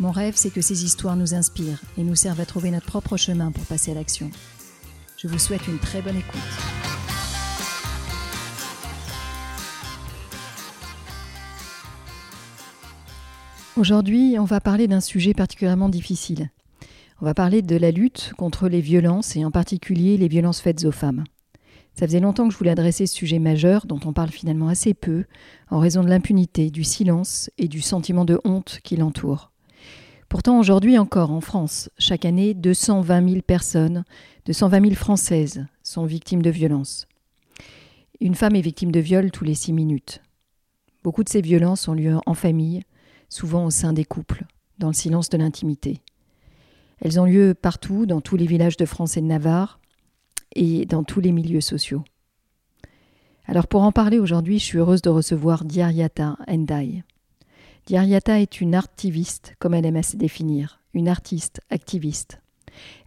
Mon rêve, c'est que ces histoires nous inspirent et nous servent à trouver notre propre chemin pour passer à l'action. Je vous souhaite une très bonne écoute. Aujourd'hui, on va parler d'un sujet particulièrement difficile. On va parler de la lutte contre les violences et en particulier les violences faites aux femmes. Ça faisait longtemps que je voulais adresser ce sujet majeur dont on parle finalement assez peu en raison de l'impunité, du silence et du sentiment de honte qui l'entoure. Pourtant, aujourd'hui encore, en France, chaque année, 220 000 personnes, 220 000 Françaises sont victimes de violences. Une femme est victime de viol tous les six minutes. Beaucoup de ces violences ont lieu en famille, souvent au sein des couples, dans le silence de l'intimité. Elles ont lieu partout, dans tous les villages de France et de Navarre, et dans tous les milieux sociaux. Alors pour en parler aujourd'hui, je suis heureuse de recevoir Diaryata Endai. Diaryata est une artiviste, comme elle aime à se définir, une artiste activiste.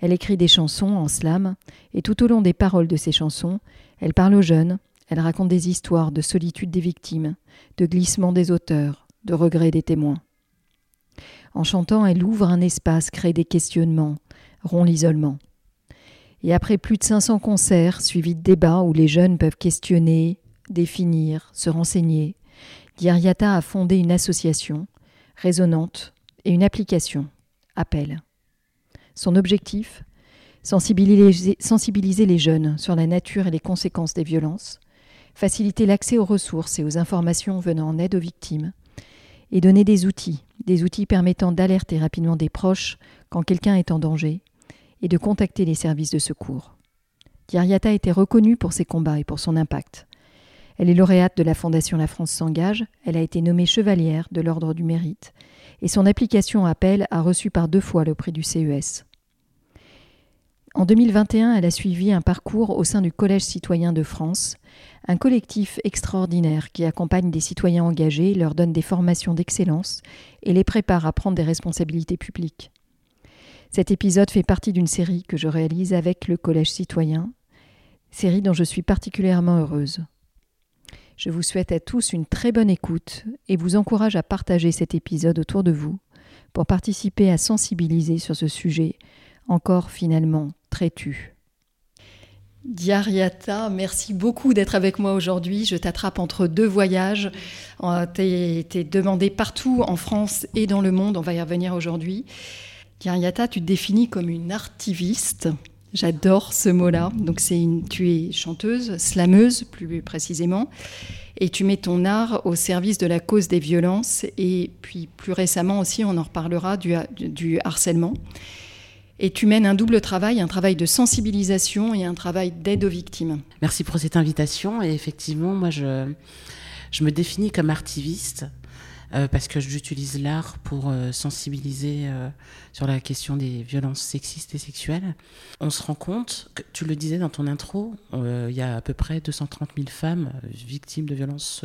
Elle écrit des chansons en slam, et tout au long des paroles de ces chansons, elle parle aux jeunes, elle raconte des histoires de solitude des victimes, de glissement des auteurs, de regrets des témoins. En chantant, elle ouvre un espace, crée des questionnements, rompt l'isolement. Et après plus de 500 concerts suivis de débats où les jeunes peuvent questionner, définir, se renseigner, Diaryata a fondé une association résonante et une application, Appel. Son objectif sensibiliser, les jeunes sur la nature et les conséquences des violences, faciliter l'accès aux ressources et aux informations venant en aide aux victimes, et donner des outils, des outils permettant d'alerter rapidement des proches quand quelqu'un est en danger, et de contacter les services de secours. Diariata été reconnue pour ses combats et pour son impact. Elle est lauréate de la Fondation La France s'engage, elle a été nommée chevalière de l'Ordre du Mérite, et son application Appel a reçu par deux fois le prix du CES. En 2021, elle a suivi un parcours au sein du Collège citoyen de France, un collectif extraordinaire qui accompagne des citoyens engagés, leur donne des formations d'excellence et les prépare à prendre des responsabilités publiques. Cet épisode fait partie d'une série que je réalise avec le Collège citoyen, série dont je suis particulièrement heureuse. Je vous souhaite à tous une très bonne écoute et vous encourage à partager cet épisode autour de vous pour participer à sensibiliser sur ce sujet encore finalement très tu. Diariata, merci beaucoup d'être avec moi aujourd'hui. Je t'attrape entre deux voyages. Euh, tu es demandé partout en France et dans le monde. On va y revenir aujourd'hui. Yata, tu te définis comme une artiviste. J'adore ce mot-là. Donc c'est une, tu es chanteuse, slameuse plus précisément, et tu mets ton art au service de la cause des violences et puis plus récemment aussi, on en reparlera du, harcèlement. Et tu mènes un double travail, un travail de sensibilisation et un travail d'aide aux victimes. Merci pour cette invitation. Et effectivement, moi, je, je me définis comme artiviste euh, parce que j'utilise l'art pour euh, sensibiliser euh, sur la question des violences sexistes et sexuelles. On se rend compte, tu le disais dans ton intro, il y a à peu près 230 000 femmes victimes de violences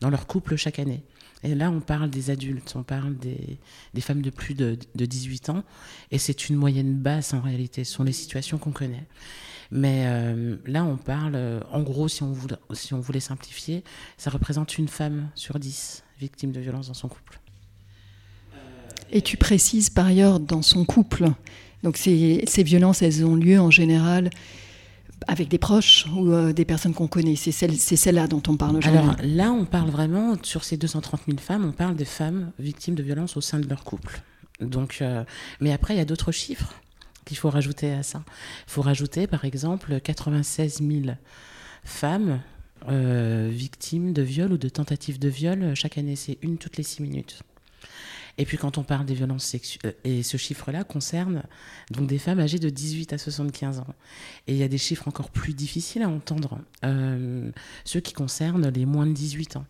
dans leur couple chaque année. Et là, on parle des adultes, on parle des, des femmes de plus de, de 18 ans, et c'est une moyenne basse en réalité, ce sont les situations qu'on connaît. Mais là, on parle, en gros, si on, voulait, si on voulait simplifier, ça représente une femme sur 10 victime de violence dans son couple. Et tu précises par ailleurs dans son couple. Donc ces, ces violences, elles ont lieu en général avec des proches ou euh, des personnes qu'on connaît. C'est celle, celle-là dont on parle aujourd'hui. Alors là, on parle vraiment, sur ces 230 000 femmes, on parle des femmes victimes de violences au sein de leur couple. Donc, euh, mais après, il y a d'autres chiffres qu'il faut rajouter à ça. Il faut rajouter, par exemple, 96 000 femmes euh, victimes de viol ou de tentatives de viol euh, chaque année. C'est une toutes les six minutes. Et puis quand on parle des violences sexuelles, euh, et ce chiffre-là concerne donc des femmes âgées de 18 à 75 ans. Et il y a des chiffres encore plus difficiles à entendre, ceux qui concernent les moins de 18 ans.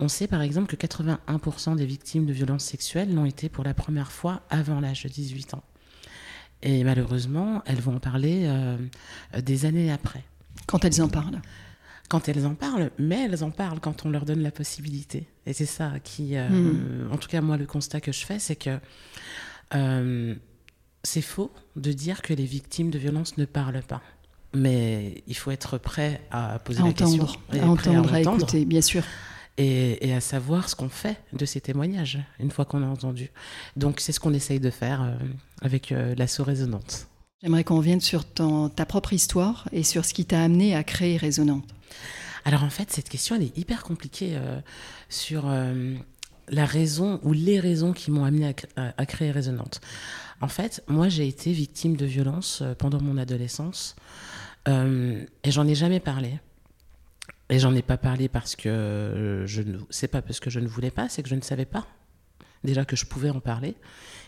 On sait par exemple que 81% des victimes de violences sexuelles l'ont été pour la première fois avant l'âge de 18 ans. Et malheureusement, elles vont en parler des années après. Quand elles en parlent quand elles en parlent, mais elles en parlent quand on leur donne la possibilité. Et c'est ça qui, euh, hmm. en tout cas moi, le constat que je fais, c'est que euh, c'est faux de dire que les victimes de violences ne parlent pas. Mais il faut être prêt à poser la question. à entendre, à, écouter, bien sûr. Et, et, à savoir ce qu'on fait de ces témoignages, une fois qu'on a entendu. Donc c'est ce qu'on essaye de faire euh, avec euh, l'assaut résonante. J'aimerais qu'on revienne sur ton, ta propre histoire et sur ce qui t'a amené à créer Résonante. Alors en fait, cette question, elle est hyper compliquée euh, sur la raison ou les raisons qui m'ont amené à, créer Résonante. En fait, moi, j'ai été victime de violences pendant mon adolescence euh, et j'en ai jamais parlé. Et j'en ai pas parlé parce que je ne, c'est pas parce que je ne voulais pas, c'est que je ne savais pas déjà que je pouvais en parler.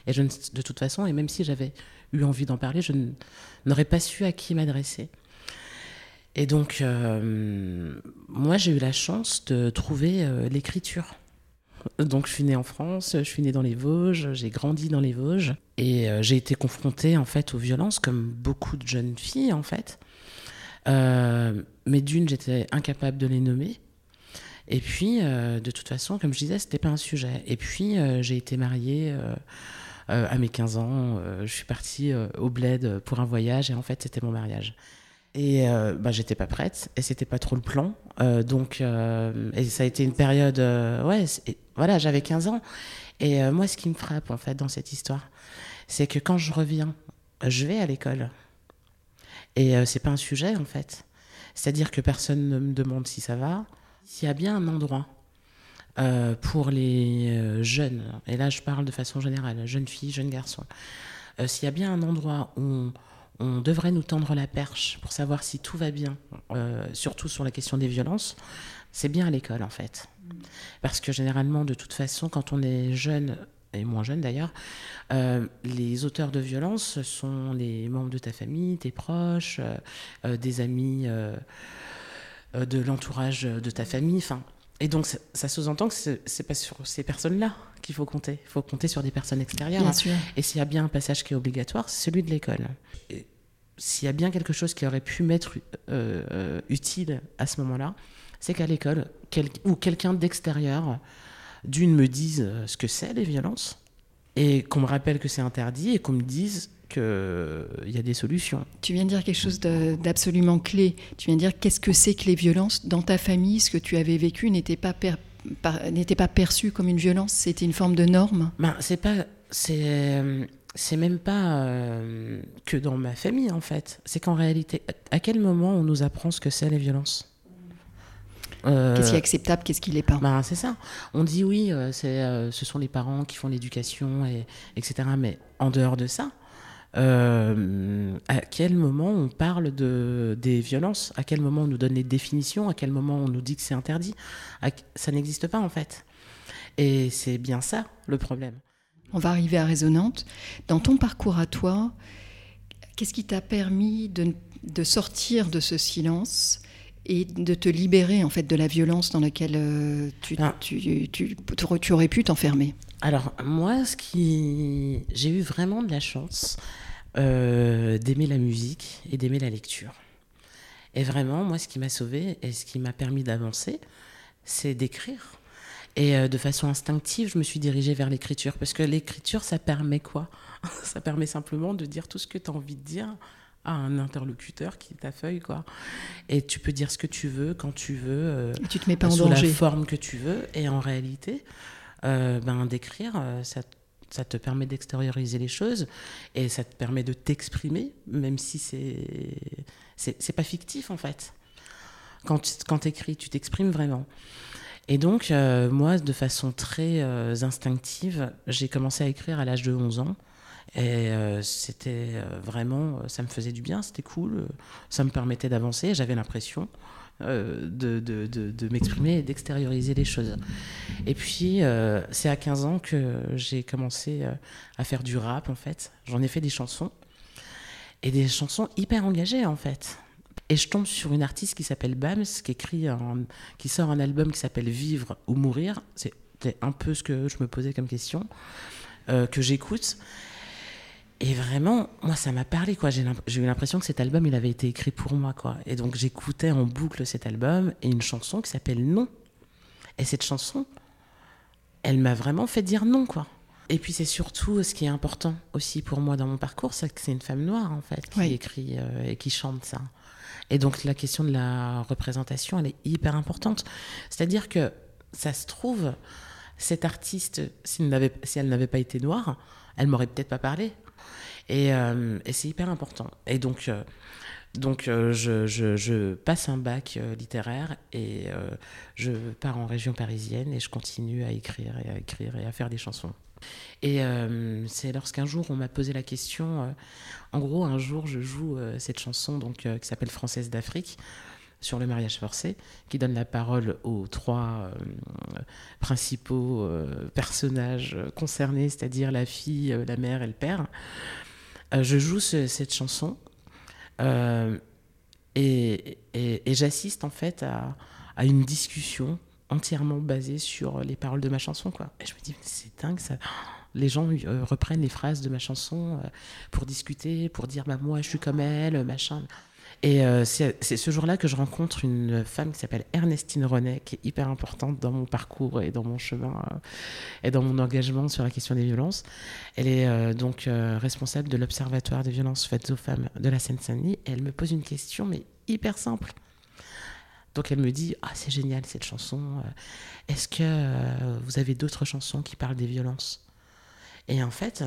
Et je de toute façon, et même si j'avais eu envie d'en parler, je n'aurais pas su à qui m'adresser. Et donc, euh, moi, j'ai eu la chance de trouver euh, l'écriture. Donc, je suis née en France, je suis née dans les Vosges, j'ai grandi dans les Vosges, et j'ai été confrontée en fait aux violences, comme beaucoup de jeunes filles en fait. Euh, mais d'une, j'étais incapable de les nommer. Et puis, euh, de toute façon, comme je disais, c'était pas un sujet. Et puis, euh, j'ai été mariée à mes 15 ans. je suis partie au bled pour un voyage et en fait, c'était mon mariage. Et bah, j'étais pas prête et c'était pas trop le plan. donc, et ça a été une période. ouais, voilà, j'avais 15 ans. Et moi, ce qui me frappe en fait dans cette histoire, c'est que quand je reviens, je vais à l'école. Et euh, c'est pas un sujet en fait. C'est-à-dire que personne ne me demande si ça va. S'il y a bien un endroit euh, pour les euh, jeunes, et là je parle de façon générale, jeunes filles, jeunes garçons, s'il y a bien un endroit où devrait nous tendre la perche pour savoir si tout va bien, surtout sur la question des violences, c'est bien à l'école en fait. Parce que généralement, de toute façon, quand on est jeune, et moins jeune d'ailleurs, euh, les auteurs de violence sont les membres de ta famille, tes proches, euh, euh, des amis de l'entourage de ta famille. Enfin, et donc, ça, sous-entend que c'est pas sur ces personnes-là qu'il faut compter. Il faut compter sur des personnes extérieures. Et s'il y a bien un passage qui est obligatoire, c'est celui de l'école. S'il y a bien quelque chose qui aurait pu m'être utile à ce moment-là, c'est qu'à l'école, ou quelqu'un d'extérieur d'une me dise euh, ce que c'est les violences et qu'on me rappelle que c'est interdit et qu'on me dise qu'il euh, y a des solutions. Tu viens de dire quelque chose d'absolument clé. Tu viens de dire qu'est-ce que c'est que les violences Dans ta famille, ce que tu avais vécu n'était pas, n'était pas perçu comme une violence, c'était une forme de norme? Ben, C'est pas. C'est. C'est même pas que dans ma famille en fait. C'est qu'en réalité, à quel moment on nous apprend ce que c'est les violences? Qu'est-ce qui est acceptable, qu'est-ce qui l'est pas? Ben, C'est ça. On dit oui, euh, c'est, euh, ce sont les parents qui font l'éducation, et, etc. Mais en dehors de ça, euh, à quel moment on parle de, des violences? À quel moment on nous donne les définitions? À quel moment on nous dit que c'est interdit? Ça n'existe pas en fait. Et c'est bien ça le problème. On va arriver à Résonante. Dans ton parcours à toi, qu'est-ce qui t'a permis de, de sortir de ce silence? Et de te libérer en fait de la violence dans laquelle euh, tu, ah. tu, tu, tu, aurais pu t'enfermer Alors moi, ce qui j'ai eu vraiment de la chance euh, d'aimer la musique et d'aimer la lecture. Et vraiment, moi, ce qui m'a sauvé et ce qui m'a permis d'avancer, c'est d'écrire. Et euh, de façon instinctive, je me suis dirigée vers l'écriture. Parce que l'écriture, ça permet quoi? Ça permet simplement de dire tout ce que tu as envie de dire à un interlocuteur qui est ta feuille, quoi. Et tu peux dire ce que tu veux, quand tu veux. Euh, tu te mets pas en sous la forme que tu veux. Et en réalité, euh, ben, d'écrire, euh, ça, ça, te permet d'extérioriser les choses et ça te permet de t'exprimer, même si c'est c'est pas fictif, en fait. Quand tu quand écris, tu t'exprimes vraiment. Et donc, moi, de façon très instinctive, j'ai commencé à écrire à l'âge de 11 ans. Et euh, c'était euh, vraiment, euh, ça me faisait du bien, c'était cool, ça me permettait d'avancer, j'avais l'impression de, de, de, m'exprimer et d'extérioriser les choses. Et puis, c'est à 15 ans que j'ai commencé à faire du rap, en fait. J'en ai fait des chansons, et des chansons hyper engagées, en fait. Et je tombe sur une artiste qui s'appelle Bams, qui, écrit qui sort un album qui s'appelle Vivre ou Mourir. C'était un peu ce que je me posais comme question, que j'écoute. Et vraiment, moi, ça m'a parlé, quoi. J'ai eu l'impression que cet album, il avait été écrit pour moi, quoi. Et donc, j'écoutais en boucle cet album et une chanson qui s'appelle Non. Et cette chanson, elle m'a vraiment fait dire non, quoi. Et puis, c'est surtout ce qui est important aussi pour moi dans mon parcours, c'est que c'est une femme noire, en fait, qui écrit euh, et qui chante ça. Et donc, la question de la représentation, elle est hyper importante. C'est-à-dire que ça se trouve, cette artiste, si elle n'avait pas été noire, elle m'aurait peut-être pas parlé. Euh, et, c'est hyper important. Et donc, euh, donc euh, je, je, passe un bac littéraire et je pars en région parisienne et je continue à écrire et à écrire et à faire des chansons. Et c'est lorsqu'un jour on m'a posé la question, en gros un jour je joue cette chanson donc, qui s'appelle Française d'Afrique sur le mariage forcé, qui donne la parole aux trois principaux personnages concernés, c'est-à-dire la fille, la mère et le père. Euh, je joue cette chanson euh, et, j'assiste en fait à, une discussion entièrement basée sur les paroles de ma chanson. Et je me dis, c'est dingue ça. Les gens euh, reprennent les phrases de ma chanson pour discuter, pour dire, bah, moi je suis comme elle, machin. Et euh, c'est ce jour-là que je rencontre une femme qui s'appelle Ernestine Renet, qui est hyper importante dans mon parcours et dans mon chemin euh, et dans mon engagement sur la question des violences. Elle est euh, donc responsable de l'Observatoire des violences faites aux femmes de la Seine-Saint-Denis et elle me pose une question, mais hyper simple. Donc elle me dit Ah, c'est génial cette chanson. Est-ce que vous avez d'autres chansons qui parlent des violences? Et en fait,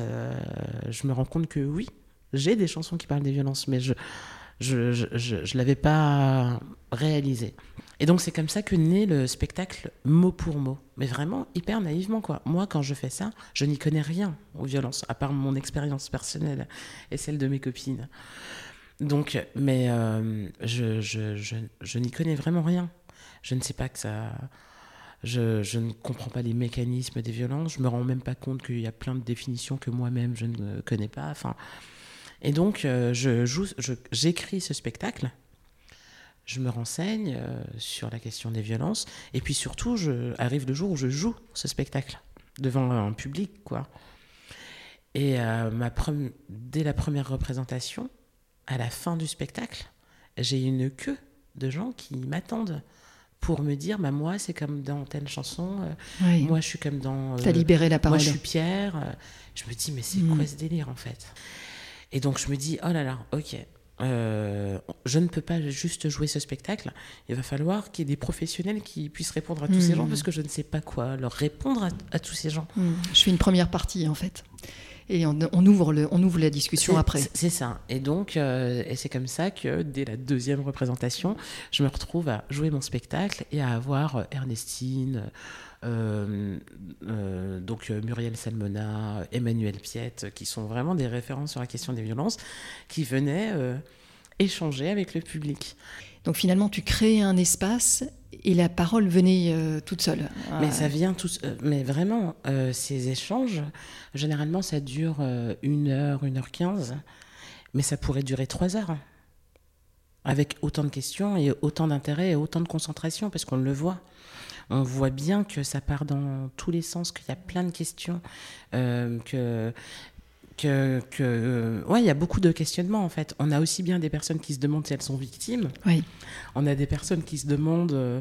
je me rends compte que oui, j'ai des chansons qui parlent des violences, mais je je ne l'avais pas réalisé. Et donc c'est comme ça que naît le spectacle mot pour mot, mais vraiment hyper naïvement quoi. Moi quand je fais ça, je n'y connais rien aux violences, à part mon expérience personnelle et celle de mes copines. Donc, mais euh, je, je, je, je n'y connais vraiment rien. Je ne sais pas que ça... Je, je, ne comprends pas les mécanismes des violences, je me rends même pas compte qu'il y a plein de définitions que moi-même je ne connais pas. Enfin, et donc, euh, je joue, j'écris ce spectacle, je me renseigne euh, sur la question des violences, et puis surtout, je, arrive le jour où je joue ce spectacle devant un public, quoi. Et euh, ma dès la première représentation, à la fin du spectacle, j'ai une queue de gens qui m'attendent pour me dire bah moi c'est comme dans telle chanson moi je suis comme dans t'as libéré la parole moi je suis Pierre je me dis mais c'est quoi mm. ce délire en fait? Et donc je me dis, oh là là, ok, euh, je ne peux pas juste jouer ce spectacle. Il va falloir qu'il y ait des professionnels qui puissent répondre à tous ces gens hmm. parce que je ne sais pas quoi leur répondre à, tous ces gens. Hmm. Je fais une première partie en fait. Et on, ouvre, le, on ouvre la discussion après. C'est ça. Et donc, euh, et c'est comme ça que dès la deuxième représentation, je me retrouve à jouer mon spectacle et à avoir Ernestine, euh, euh, donc euh, Muriel Salmona, Emmanuel Piette, qui sont vraiment des références sur la question des violences, qui venaient échanger avec le public. Donc finalement, tu crées un espace et la parole venait toute seule. Mais ça vient tout, mais vraiment, ces échanges, généralement, ça dure une heure, une heure quinze, mais ça pourrait durer trois heures, avec autant de questions et autant d'intérêt et autant de concentration, parce qu'on le voit on voit bien que ça part dans tous les sens, qu'il y a plein de questions, euh, que que, que ouais, il y a beaucoup de questionnements en fait. On a aussi bien des personnes qui se demandent si elles sont victimes. Oui. On a des personnes qui se demandent euh,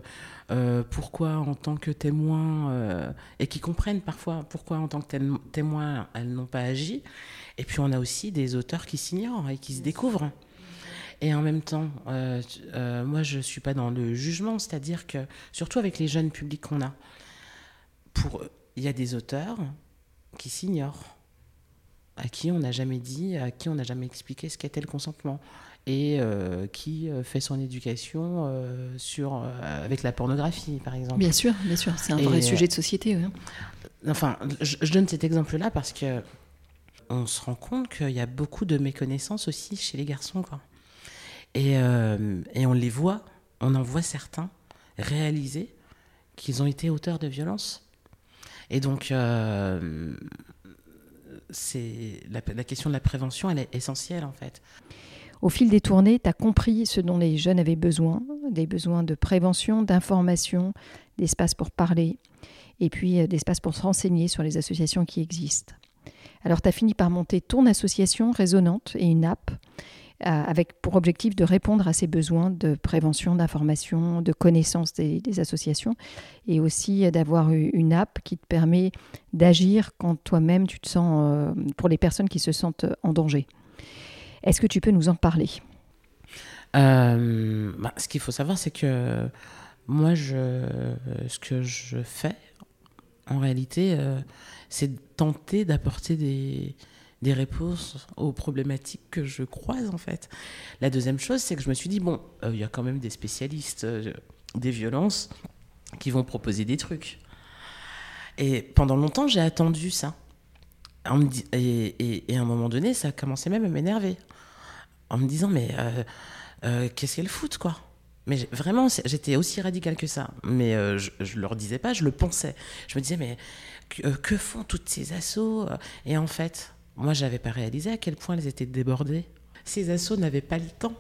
euh, pourquoi en tant que témoin et qui comprennent parfois pourquoi en tant que témoin elles n'ont pas agi. Et puis on a aussi des auteurs qui s'ignorent et qui se découvrent. Et en même temps, euh, euh, moi, je ne suis pas dans le jugement, c'est-à-dire que, surtout avec les jeunes publics qu'on a, pour il y a des auteurs qui s'ignorent, à qui on n'a jamais dit, à qui on n'a jamais expliqué ce qu'était le consentement, et euh, qui fait son éducation sur, avec la pornographie, par exemple. Bien sûr, bien sûr, c'est un vrai sujet de société. Enfin, je, je, donne cet exemple-là parce que on se rend compte qu'il y a beaucoup de méconnaissances aussi chez les garçons, quoi. Et, euh, et, on les voit, on en voit certains réaliser qu'ils ont été auteurs de violences. Et donc, euh, la, la, question de la prévention, elle est essentielle en fait. Au fil des tournées, tu as compris ce dont les jeunes avaient besoin, des besoins de prévention, d'information, d'espace pour parler, et puis euh, d'espace pour se renseigner sur les associations qui existent. Alors tu as fini par monter ton association résonante et une app avec pour objectif de répondre à ces besoins de prévention, d'information, de connaissance des, associations et aussi d'avoir une app qui te permet d'agir quand toi-même tu te sens, euh, pour les personnes qui se sentent en danger. Est-ce que tu peux nous en parler? Euh, bah, Ce qu'il faut savoir, c'est que moi, je, ce que je fais, en réalité, c'est tenter d'apporter des, des réponses aux problématiques que je croise en fait. La deuxième chose, c'est que je me suis dit, bon, euh, il y a quand même des spécialistes euh, des violences qui vont proposer des trucs. Et pendant longtemps, j'ai attendu ça. et, à un moment donné, ça a commencé même à m'énerver. En me disant, mais euh, qu'est-ce qu'elle fout, quoi? Mais vraiment, j'étais aussi radical que ça. Mais je, ne leur disais pas, je le pensais. Je me disais, mais que, que font toutes ces assauts Et en fait, moi, j'avais pas réalisé à quel point elles étaient débordées. Ces assos n'avaient pas le temps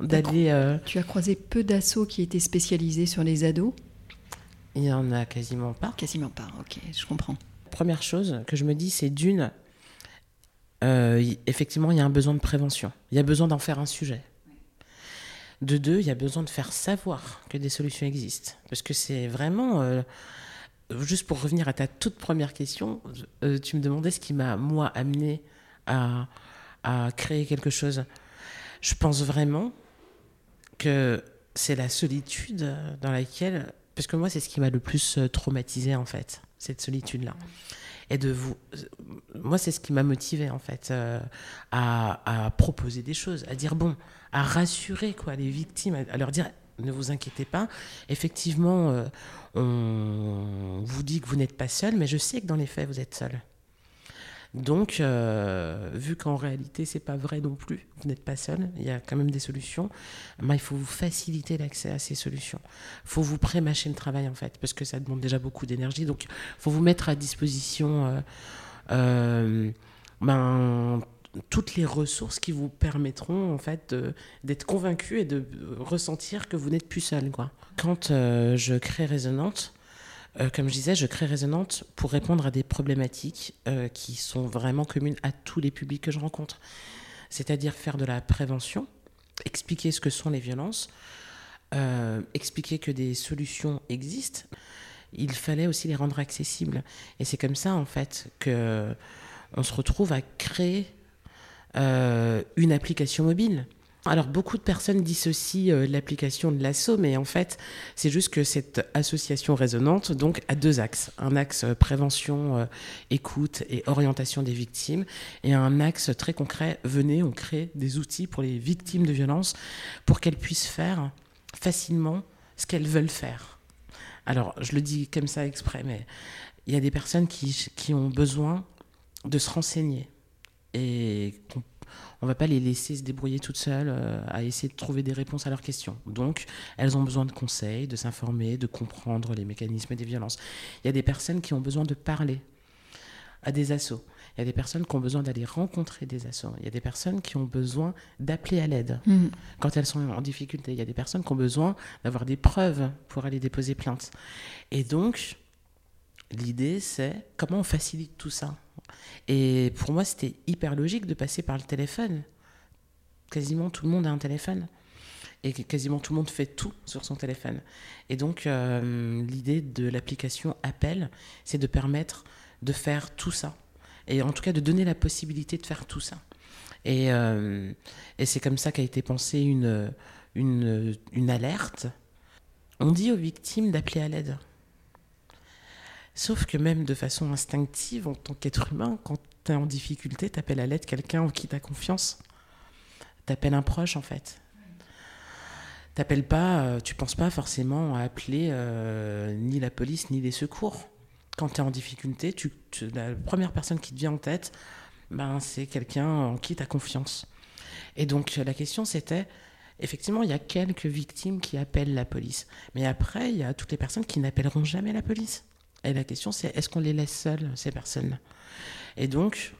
d'aller. Euh, tu as croisé peu d'assauts qui étaient spécialisés sur les ados? Il y en a quasiment pas. Quasiment pas, ok, je comprends. Première chose que je me dis, c'est d'une, euh, effectivement, il y a un besoin de prévention. Il y a besoin d'en faire un sujet. De deux, il y a besoin de faire savoir que des solutions existent. Parce que c'est vraiment. Euh, juste pour revenir à ta toute première question, euh, tu me demandais ce qui m'a, moi, amené à, créer quelque chose. Je pense vraiment que c'est la solitude dans laquelle. Parce que moi, c'est ce qui m'a le plus euh, traumatisé, en fait, cette solitude-là. Et de vous. Moi, c'est ce qui m'a motivé, en fait, euh, à, proposer des choses, à dire, bon, à rassurer, quoi, les victimes, à leur dire ne vous inquiétez pas. Effectivement, euh, on vous dit que vous n'êtes pas seul, mais je sais que dans les faits, vous êtes seul. Donc, euh, vu qu'en réalité, c'est pas vrai non plus, vous n'êtes pas seul, il y a quand même des solutions, il faut vous faciliter l'accès à ces solutions. Il faut vous pré-mâcher le travail, en fait, parce que ça demande déjà beaucoup d'énergie. Donc, il faut vous mettre à disposition euh, ben, toutes les ressources qui vous permettront en fait d'être convaincu et de ressentir que vous n'êtes plus seul. Quoi. Quand euh, je crée Résonante, euh, comme je disais, je crée Résonante pour répondre à des problématiques euh, qui sont vraiment communes à tous les publics que je rencontre. C'est-à-dire faire de la prévention, expliquer ce que sont les violences, expliquer que des solutions existent. Il fallait aussi les rendre accessibles. Et c'est comme ça, en fait, que on se retrouve à créer euh, une application mobile. Alors beaucoup de personnes dissocient euh, l'application de l'assaut, mais en fait c'est juste que cette association résonante donc a deux axes. Un axe euh, prévention, écoute et orientation des victimes, et un axe très concret, venez, on crée des outils pour les victimes de violences pour qu'elles puissent faire facilement ce qu'elles veulent faire. Alors je le dis comme ça exprès, mais il y a des personnes qui, qui ont besoin de se renseigner et on, ne va pas les laisser se débrouiller toutes seules euh, à essayer de trouver des réponses à leurs questions. Donc, elles ont besoin de conseils, de s'informer, de comprendre les mécanismes des violences. Il y a des personnes qui ont besoin de parler à des assauts. Il y a des personnes qui ont besoin d'aller rencontrer des assauts. Il y a des personnes qui ont besoin d'appeler à l'aide mmh. quand elles sont en difficulté. Il y a des personnes qui ont besoin d'avoir des preuves pour aller déposer plainte. Et donc, l'idée, c'est comment on facilite tout ça? Et pour moi, c'était hyper logique de passer par le téléphone. Quasiment tout le monde a un téléphone. Et quasiment tout le monde fait tout sur son téléphone. Et donc, euh, l'idée de l'application Appel, c'est de permettre de faire tout ça. Et en tout cas, de donner la possibilité de faire tout ça. Et, euh, et c'est comme ça qu'a été pensée une, une, une alerte. On dit aux victimes d'appeler à l'aide. Sauf que même de façon instinctive, en tant qu'être humain, quand tu es en difficulté, tu appelles à l'aide quelqu'un en qui tu as confiance. Tu appelles un proche, en fait. T'appelles pas, euh, tu penses pas forcément à appeler euh, ni la police ni les secours. Quand tu es en difficulté, tu, la première personne qui te vient en tête, ben, c'est quelqu'un en qui tu as confiance. Et donc la question c'était, effectivement, il y a quelques victimes qui appellent la police. Mais après, il y a toutes les personnes qui n'appelleront jamais la police. Et la question, c'est est-ce qu'on les laisse seuls, ces personnes Et donc,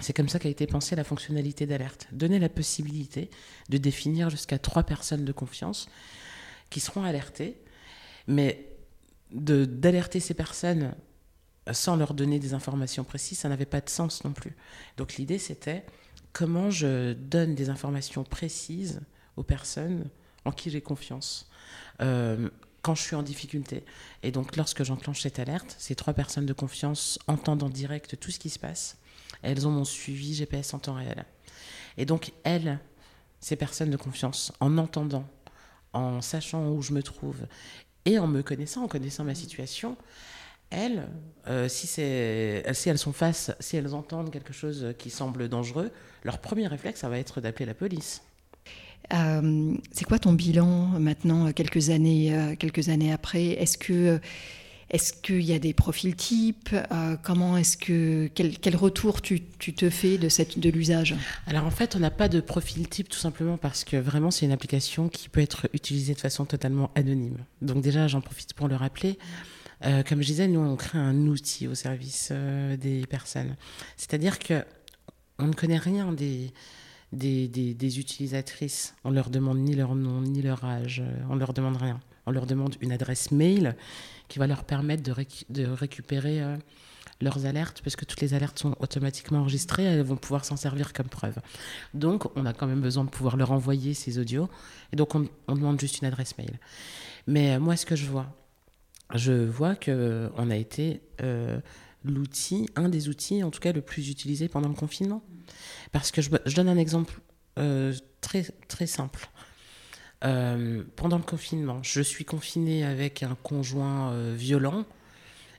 c'est comme ça qu'a été pensée la fonctionnalité d'alerte. Donner la possibilité de définir jusqu'à trois personnes de confiance qui seront alertées, mais d'alerter ces personnes sans leur donner des informations précises, ça n'avait pas de sens non plus. Donc l'idée, c'était comment je donne des informations précises aux personnes en qui j'ai confiance. Euh, quand je suis en difficulté. Et donc, lorsque j'enclenche cette alerte, ces trois personnes de confiance entendent en direct tout ce qui se passe. Elles ont mon suivi GPS en temps réel. Et donc, elles, ces personnes de confiance, en entendant, en sachant où je me trouve et en me connaissant, en connaissant ma situation, elles, euh, si, si elles sont face, si elles entendent quelque chose qui semble dangereux, leur premier réflexe, ça va être d'appeler la police. Euh, c'est quoi ton bilan maintenant, quelques années, euh, quelques années après? Est-ce que est-ce qu'il y a des profils types? Comment est-ce que quel, retour tu, te fais de cette de l'usage? Alors en fait, on n'a pas de profil type tout simplement parce que vraiment c'est une application qui peut être utilisée de façon totalement anonyme. Donc déjà, j'en profite pour le rappeler. Euh, comme je disais, nous, on crée un outil au service euh, des personnes. C'est-à-dire que on ne connaît rien des, des, des, utilisatrices. On leur demande ni leur nom, ni leur âge. Euh, on leur demande rien. On leur demande une adresse mail qui va leur permettre de, de récupérer leurs alertes, parce que toutes les alertes sont automatiquement enregistrées, elles vont pouvoir s'en servir comme preuve. Donc, on a quand même besoin de pouvoir leur envoyer ces audios, et donc on, on demande juste une adresse mail. Mais moi, ce que je vois, je vois que on a été euh, l'outil, un des outils en tout cas le plus utilisé pendant le confinement. Parce que je, donne un exemple euh, très, très simple. Euh, pendant le confinement, je suis confinée avec un conjoint violent.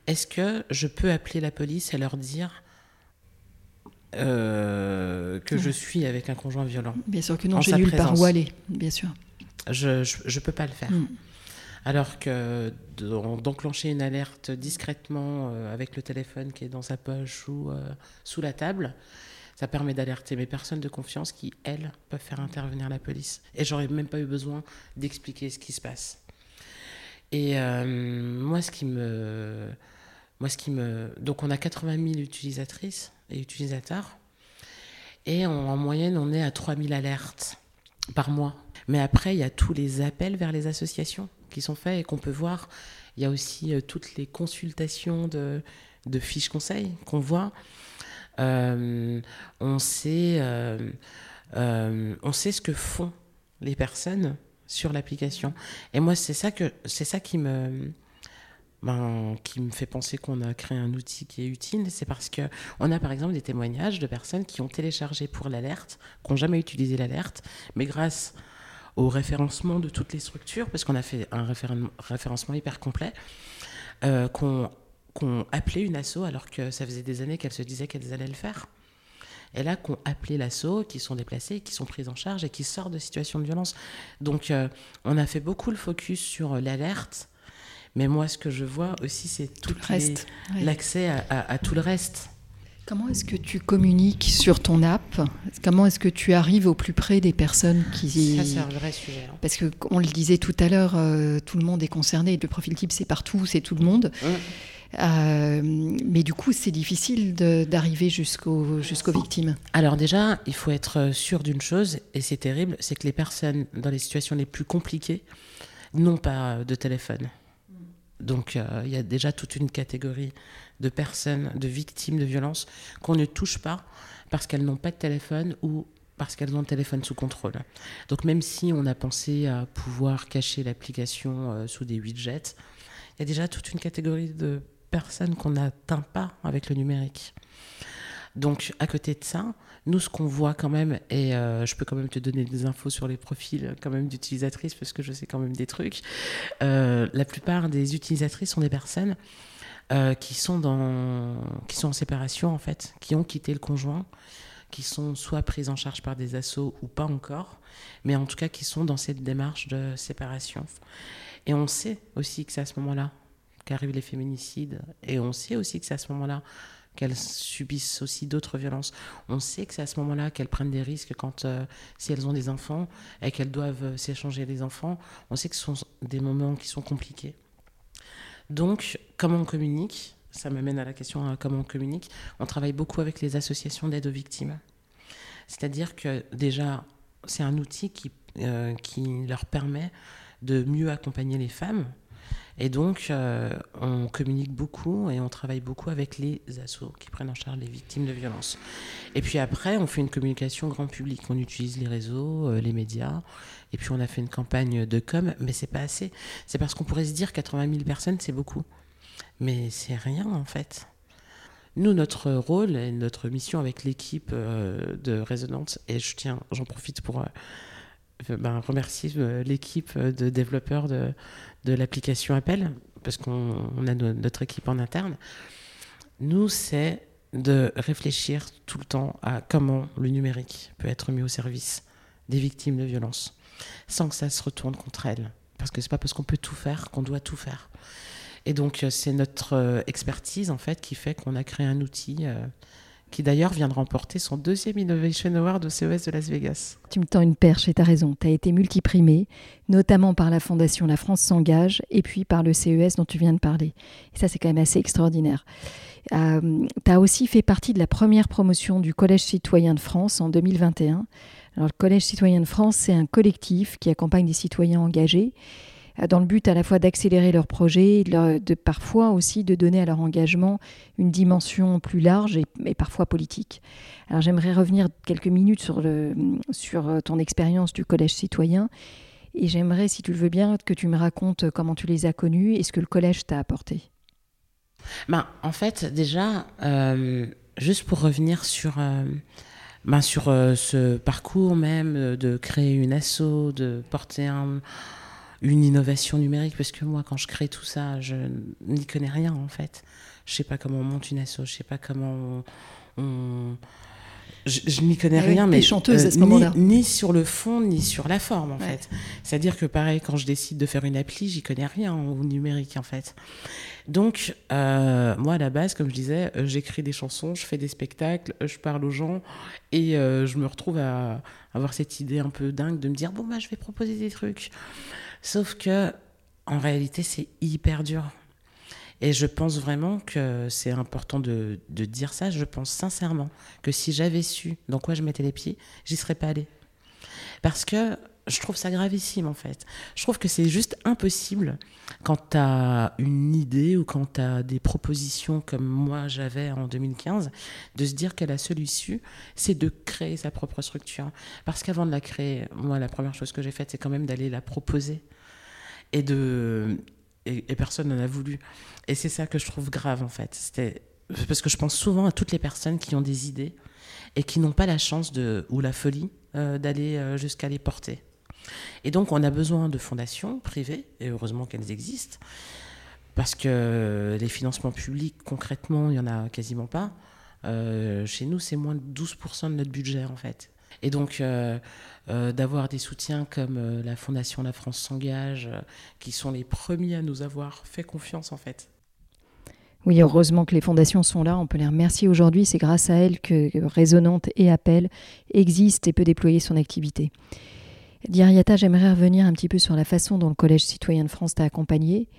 Est-ce que je peux appeler la police et leur dire que je suis avec un conjoint violent? Bien sûr que non, j'ai nulle part où aller, bien sûr. Je ne peux pas le faire. Mm. Alors que d'enclencher une alerte discrètement euh, avec le téléphone qui est dans sa poche ou euh, sous la table, ça permet d'alerter mes personnes de confiance qui, elles, peuvent faire intervenir la police. Et j'aurais même pas eu besoin d'expliquer ce qui se passe. Et euh, moi, ce qui me. Moi, ce qui me. Donc, on a 80 000 utilisatrices et utilisateurs. Et en moyenne, on est à 3 000 alertes par mois. Mais après, il y a tous les appels vers les associations qui sont faits et qu'on peut voir. Il y a aussi euh, toutes les consultations de, de fiches conseils qu'on voit. Euh, on, sait, euh, on sait ce que font les personnes sur l'application. Et moi, c'est ça, que, c'est ça qui, me, ben, qui me fait penser qu'on a créé un outil qui est utile. C'est parce qu'on a par exemple des témoignages de personnes qui ont téléchargé pour l'alerte, qui n'ont jamais utilisé l'alerte, mais grâce au référencement de toutes les structures, parce qu'on a fait un référencement hyper complet, euh, qu'on appelait une asso alors que ça faisait des années qu'elles se disaient qu'elles allaient le faire. Et là, qu'on appelait l'asso, qui sont déplacés, qui sont prises en charge et qui sortent de situations de violence. Donc, euh, on a fait beaucoup le focus sur l'alerte. Mais moi, ce que je vois aussi, c'est tout, le reste, l'accès à, tout le reste. Comment est-ce que tu communiques sur ton app? Comment est-ce que tu arrives au plus près des personnes qui... Ça, c'est un vrai sujet. Hein. Parce que, on le disait tout à l'heure, euh, tout le monde est concerné. Le profil type, c'est partout, c'est tout le monde. Euh, mais du coup, c'est difficile d'arriver jusqu'aux jusqu'aux victimes. Alors déjà, il faut être sûr d'une chose, et c'est terrible, c'est que les personnes dans les situations les plus compliquées n'ont pas de téléphone. Donc euh, il y a déjà toute une catégorie de personnes, de victimes de violences qu'on ne touche pas parce qu'elles n'ont pas de téléphone ou parce qu'elles ont le téléphone sous contrôle. Donc même si on a pensé à pouvoir cacher l'application euh, sous des widgets, il y a déjà toute une catégorie de personnes qu'on n'atteint pas avec le numérique. Donc à côté de ça, nous, ce qu'on voit quand même, et euh, je peux quand même te donner des infos sur les profils quand même d'utilisatrices parce que je sais quand même des trucs. Euh, la plupart des utilisatrices sont des personnes euh, qui sont dans, qui sont en séparation en fait, qui ont quitté le conjoint, qui sont soit prises en charge par des assos ou pas encore, mais en tout cas qui sont dans cette démarche de séparation. Et on sait aussi que c'est à ce moment-là qu'arrivent les féminicides, et on sait aussi que c'est à ce moment-là qu'elles subissent aussi d'autres violences. On sait que c'est à ce moment-là qu'elles prennent des risques quand, euh, si elles ont des enfants et qu'elles doivent euh, s'échanger les enfants. On sait que ce sont des moments qui sont compliqués. Donc, comment on communique? Ça m'amène à la question comment on communique? On travaille beaucoup avec les associations d'aide aux victimes. C'est-à-dire que déjà, c'est un outil qui, qui leur permet de mieux accompagner les femmes et donc, euh, on communique beaucoup et on travaille beaucoup avec les assos qui prennent en charge les victimes de violences. Et puis après, on fait une communication grand public. On utilise les réseaux, euh, les médias. Et puis on a fait une campagne de com, mais c'est pas assez. C'est parce qu'on pourrait se dire 80 000 personnes, c'est beaucoup. Mais c'est rien en fait. Nous, notre rôle et notre mission avec l'équipe euh, de Résonance, et je tiens, j'en profite pour ben, remercier l'équipe de développeurs de, de l'application Appel, parce qu'on a notre équipe en interne, nous, c'est de réfléchir tout le temps à comment le numérique peut être mis au service des victimes de violences, sans que ça se retourne contre elles. Parce que c'est pas parce qu'on peut tout faire qu'on doit tout faire. Et donc, euh, c'est notre euh, expertise, en fait, qui fait qu'on a créé un outil euh, qui d'ailleurs vient de remporter son deuxième Innovation Award au CES de Las Vegas. Tu me tends une perche et tu as raison. Tu as été multiprimé, notamment par la Fondation La France s'engage et puis par le CES dont tu viens de parler. Et ça, c'est quand même assez extraordinaire. Euh, tu as aussi fait partie de la première promotion du Collège citoyen de France en 2021. Alors, le Collège citoyen de France, c'est un collectif qui accompagne des citoyens engagés dans le but à la fois d'accélérer leurs projets, de, parfois aussi de donner à leur engagement une dimension plus large et, parfois politique. Alors j'aimerais revenir quelques minutes sur, euh, ton expérience du collège citoyen et j'aimerais, si tu le veux bien, que tu me racontes comment tu les as connus et ce que le collège t'a apporté. Ben, en fait, déjà, euh, juste pour revenir sur, euh, ben, sur ce parcours même de créer une asso, de porter un, une innovation numérique parce que moi quand je crée tout ça je n'y connais rien en fait. Je sais pas comment on monte une asso je sais pas comment on, je, n'y connais ah rien mais chanteuse à ce moment-là. ni, sur le fond ni sur la forme en fait. C'est à dire que pareil quand je décide de faire une appli j'y connais rien au numérique en fait. Donc euh, moi à la base comme je disais euh, j'écris des chansons je fais des spectacles je parle aux gens et euh, je me retrouve à avoir cette idée un peu dingue de me dire bon bah je vais proposer des trucs. Sauf que, en réalité, c'est hyper dur. Et je pense vraiment que c'est important de, dire ça. Je pense sincèrement que si j'avais su dans quoi je mettais les pieds, j'y serais pas allée. Parce que je trouve ça gravissime en fait. Je trouve que c'est juste impossible quand tu une idée ou quand tu des propositions comme moi j'avais en 2015, de se dire que la seule issue, c'est de créer sa propre structure. Parce qu'avant de la créer, moi la première chose que j'ai faite, c'est quand même d'aller la proposer. Et, de, et, personne n'en a voulu. Et c'est ça que je trouve grave en fait. C'était parce que je pense souvent à toutes les personnes qui ont des idées et qui n'ont pas la chance de, ou la folie euh, d'aller euh, jusqu'à les porter. Et donc, on a besoin de fondations privées, et heureusement qu'elles existent, parce que les financements publics, concrètement, il n'y en a quasiment pas. Euh, chez nous, c'est moins de 12% de notre budget, en fait. Et donc, euh, euh, d'avoir des soutiens comme la Fondation La France s'engage, qui sont les premiers à nous avoir fait confiance, en fait. Oui, heureusement que les fondations sont là. On peut les remercier aujourd'hui. C'est grâce à elles que Résonante et Appel existent et peut déployer son activité. Diriata, j'aimerais revenir un petit peu sur la façon dont le Collège citoyen de France t'a accompagné.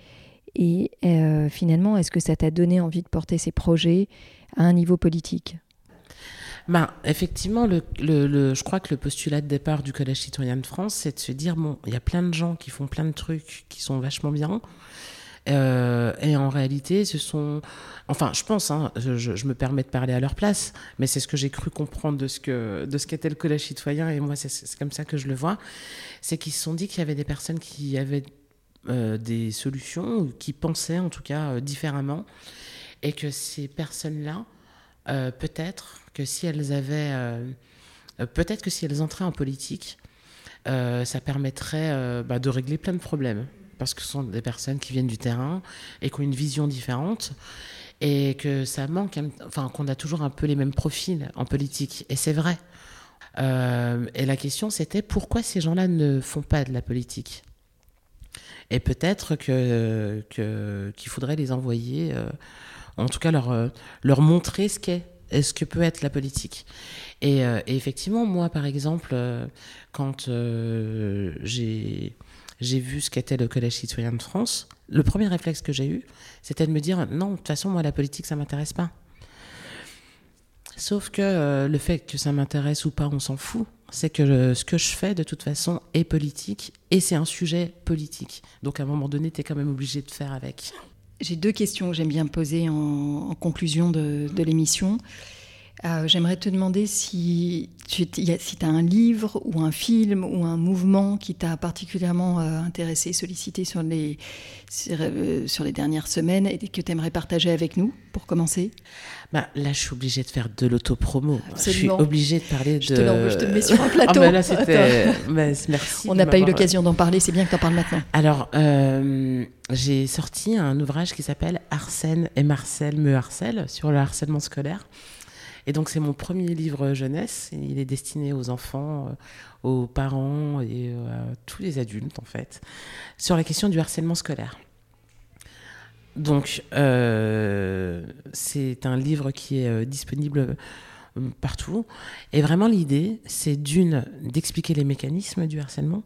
Et euh, finalement, est-ce que ça t'a donné envie de porter ces projets à un niveau politique? Ben, effectivement, le, le, je crois que le postulat de départ du Collège citoyen de France, c'est de se dire, bon, il y a plein de gens qui font plein de trucs qui sont vachement bien, euh, et en réalité, ce sont. Enfin, je pense, hein, je, me permets de parler à leur place, mais c'est ce que j'ai cru comprendre de ce que de qu'était le collège citoyen, et moi, c'est comme ça que je le vois. C'est qu'ils se sont dit qu'il y avait des personnes qui avaient euh, des solutions, ou qui pensaient en tout cas euh, différemment, et que ces personnes-là, peut-être que si elles avaient. peut-être que si elles entraient en politique, ça permettrait bah, de régler plein de problèmes parce que ce sont des personnes qui viennent du terrain et qui ont une vision différente et que ça manque, enfin qu'on a toujours un peu les mêmes profils en politique. Et c'est vrai. Euh, et la question c'était pourquoi ces gens-là ne font pas de la politique? Et peut-être que qu'il faudrait les envoyer, euh, en tout cas leur euh, leur montrer ce qu'est, ce que peut être la politique. Et, et effectivement, moi par exemple, quand j'ai vu ce qu'était le Collège citoyen de France, le premier réflexe que j'ai eu, c'était de me dire non, de toute façon, moi, la politique, ça m'intéresse pas. Sauf que euh, le fait que ça m'intéresse ou pas, on s'en fout. C'est que ce que je fais, de toute façon, est politique et c'est un sujet politique. Donc à un moment donné, tu es quand même obligé de faire avec. J'ai deux questions que j'aime bien poser en, conclusion de, l'émission. Euh, j'aimerais te demander si tu si as un livre ou un film ou un mouvement qui t'a particulièrement euh, intéressé, sollicité sur les, euh, sur, les dernières semaines et que tu aimerais partager avec nous pour commencer? Bah, Là, je suis obligée de faire de l'autopromo. Je suis obligée de parler de. Je te, je te mets sur un plateau. Ah, là, c'était. Bah, merci. On n'a pas eu l'occasion d'en parler, c'est bien que tu en parles maintenant. Alors, j'ai sorti un ouvrage qui s'appelle Arsène et Marcel me harcèlent sur le harcèlement scolaire. Et donc c'est mon premier livre jeunesse. Il est destiné aux enfants, euh, aux parents et euh, à tous les adultes en fait, sur la question du harcèlement scolaire. Donc euh, c'est un livre qui est disponible partout. Et vraiment l'idée, c'est d'une, d'expliquer les mécanismes du harcèlement,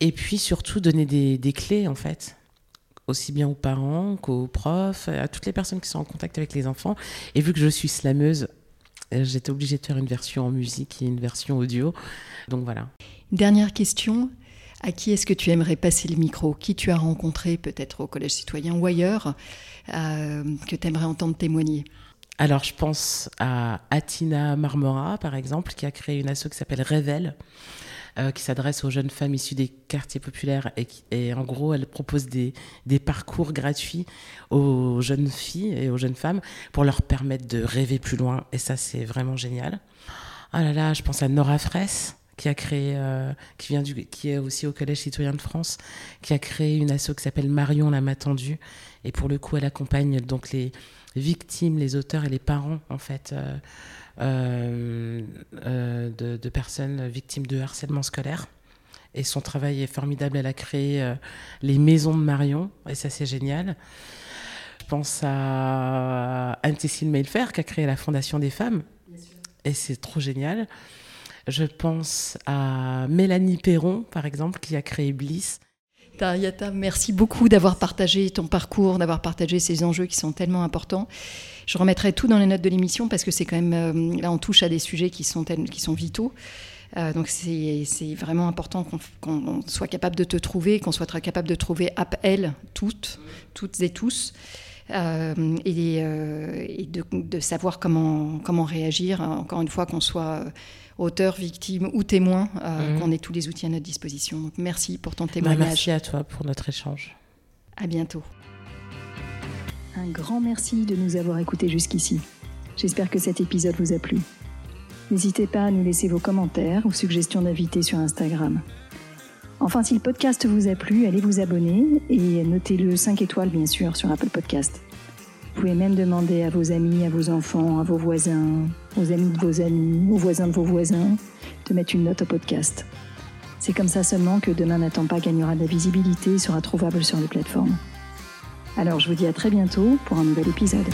et puis surtout donner des, des clés en fait aussi bien aux parents qu'aux profs, à toutes les personnes qui sont en contact avec les enfants. Et vu que je suis slameuse, euh, j'étais obligée de faire une version en musique et une version audio. Donc voilà. Dernière question. À qui est-ce que tu aimerais passer le micro? Qui tu as rencontré peut-être au Collège citoyen ou ailleurs euh, que tu aimerais entendre témoigner? Alors, je pense à Atina Marmora, par exemple, qui a créé une asso qui s'appelle Révèle, qui s'adresse aux jeunes femmes issues des quartiers populaires et, et en gros elle propose des, des, parcours gratuits aux jeunes filles et aux jeunes femmes pour leur permettre de rêver plus loin et ça c'est vraiment génial. Ah là là, je pense à Nora Fraisse qui a créé, euh, qui vient du, qui est aussi au Collège citoyen de France, qui a créé une asso qui s'appelle Marion la m'a tendue. Et pour le coup, elle accompagne donc les victimes, les auteurs et les parents en fait euh, euh, euh, de, personnes victimes de harcèlement scolaire. Et son travail est formidable. Elle a créé euh, les maisons de Marion, et ça c'est génial. Je pense à Anne-Cécile Mailfer qui a créé la Fondation des femmes, et c'est trop génial. Je pense à Mélanie Perron, par exemple, qui a créé Bliss. Tariata, merci beaucoup d'avoir partagé ton parcours, d'avoir partagé ces enjeux qui sont tellement importants. Je remettrai tout dans les notes de l'émission parce que c'est quand même euh, là on touche à des sujets qui sont qui sont vitaux. Euh, donc c'est vraiment important qu'on soit capable de te trouver, qu'on soit capable de trouver elles toutes, toutes et tous. Euh, et, et de, de, savoir comment, comment réagir, encore une fois, qu'on soit auteur, victime ou témoin, mhm. qu'on ait tous les outils à notre disposition. Donc merci pour ton bah, témoignage. merci à toi pour notre échange. À bientôt. Un grand merci de nous avoir écoutés jusqu'ici. J'espère que cet épisode vous a plu. N'hésitez pas à nous laisser vos commentaires ou suggestions d'invités sur Instagram. Enfin, si le podcast vous a plu, allez vous abonner et notez-le 5 étoiles bien sûr sur Apple Podcast. Vous pouvez même demander à vos amis, à vos enfants, à vos voisins, aux amis de vos amis, aux voisins de vos voisins, de mettre une note au podcast. C'est comme ça seulement que Demain n'attend pas gagnera de la visibilité et sera trouvable sur les plateformes. Alors je vous dis à très bientôt pour un nouvel épisode.